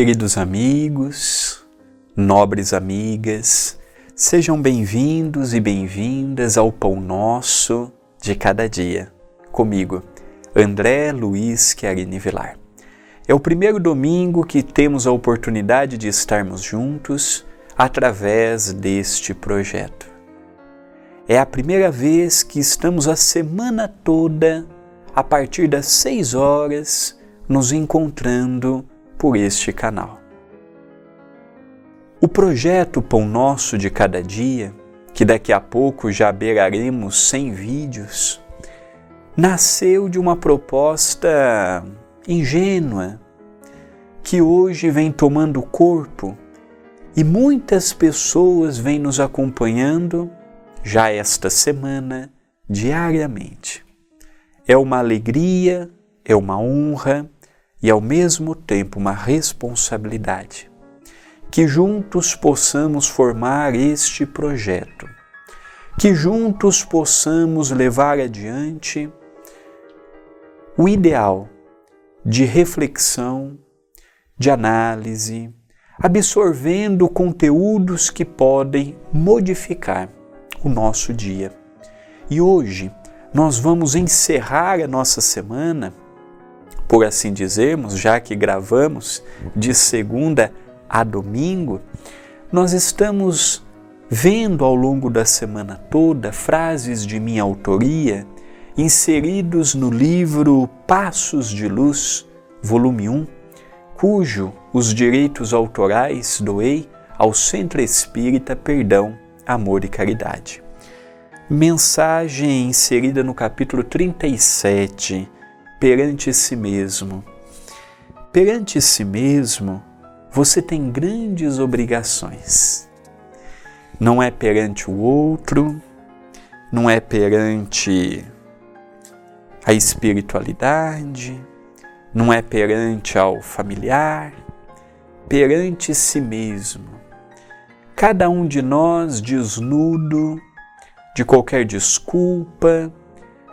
Queridos amigos, nobres amigas, sejam bem-vindos e bem-vindas ao Pão Nosso de cada dia. Comigo, André Luiz Chiarini Vilar. É o primeiro domingo que temos a oportunidade de estarmos juntos através deste projeto. É a primeira vez que estamos a semana toda, a partir das seis horas, nos encontrando por este canal. O projeto Pão Nosso de Cada Dia, que daqui a pouco já beiraremos 100 vídeos, nasceu de uma proposta ingênua que hoje vem tomando corpo e muitas pessoas vêm nos acompanhando já esta semana diariamente. É uma alegria, é uma honra e ao mesmo tempo uma responsabilidade. Que juntos possamos formar este projeto, que juntos possamos levar adiante o ideal de reflexão, de análise, absorvendo conteúdos que podem modificar o nosso dia. E hoje nós vamos encerrar a nossa semana por assim dizermos, já que gravamos de segunda a domingo, nós estamos vendo ao longo da semana toda frases de minha autoria inseridos no livro Passos de Luz, volume 1, cujo os direitos autorais doei ao Centro Espírita Perdão, Amor e Caridade. Mensagem inserida no capítulo 37 perante si mesmo. Perante si mesmo, você tem grandes obrigações. Não é perante o outro, não é perante a espiritualidade, não é perante ao familiar, perante si mesmo. Cada um de nós desnudo de qualquer desculpa,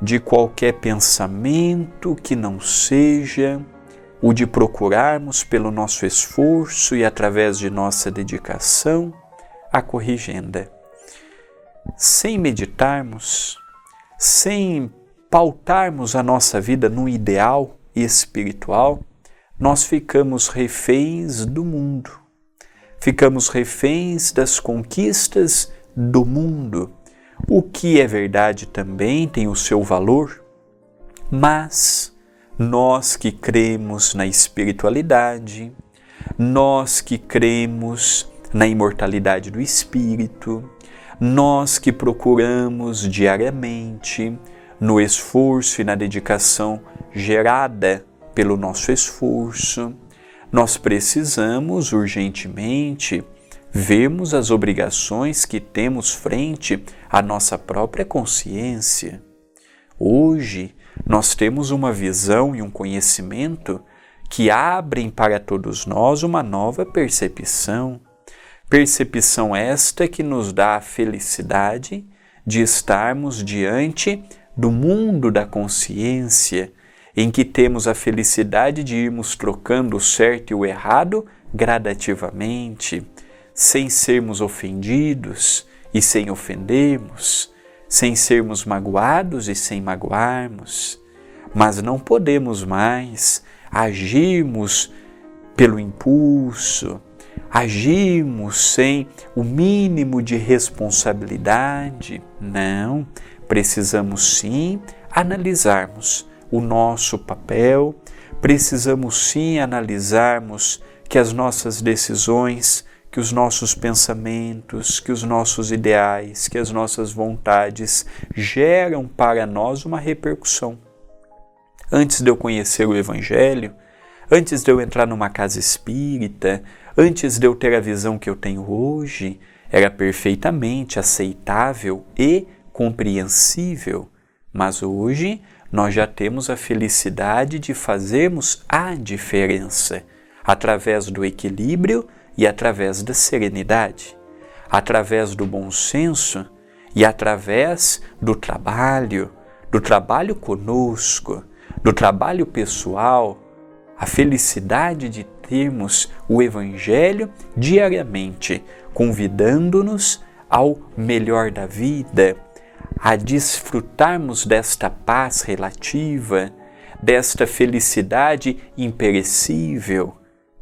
de qualquer pensamento que não seja o de procurarmos pelo nosso esforço e através de nossa dedicação a corrigenda. Sem meditarmos, sem pautarmos a nossa vida no ideal espiritual, nós ficamos reféns do mundo, ficamos reféns das conquistas do mundo o que é verdade também tem o seu valor, mas nós que cremos na espiritualidade, nós que cremos na imortalidade do espírito, nós que procuramos diariamente, no esforço e na dedicação gerada pelo nosso esforço, nós precisamos urgentemente vemos as obrigações que temos frente à nossa própria consciência. Hoje, nós temos uma visão e um conhecimento que abrem para todos nós uma nova percepção. Percepção esta que nos dá a felicidade de estarmos diante do mundo da consciência, em que temos a felicidade de irmos trocando o certo e o errado gradativamente, sem sermos ofendidos e sem ofendermos, sem sermos magoados e sem magoarmos, mas não podemos mais agirmos pelo impulso, agirmos sem o mínimo de responsabilidade. Não, precisamos sim analisarmos o nosso papel, precisamos sim analisarmos que as nossas decisões que os nossos pensamentos, que os nossos ideais, que as nossas vontades geram para nós uma repercussão. Antes de eu conhecer o Evangelho, antes de eu entrar numa casa espírita, antes de eu ter a visão que eu tenho hoje, era perfeitamente aceitável e compreensível. Mas hoje nós já temos a felicidade de fazermos a diferença através do equilíbrio e através da serenidade, através do bom senso e através do trabalho, do trabalho conosco, do trabalho pessoal, a felicidade de termos o Evangelho diariamente, convidando-nos ao melhor da vida, a desfrutarmos desta paz relativa, desta felicidade imperecível.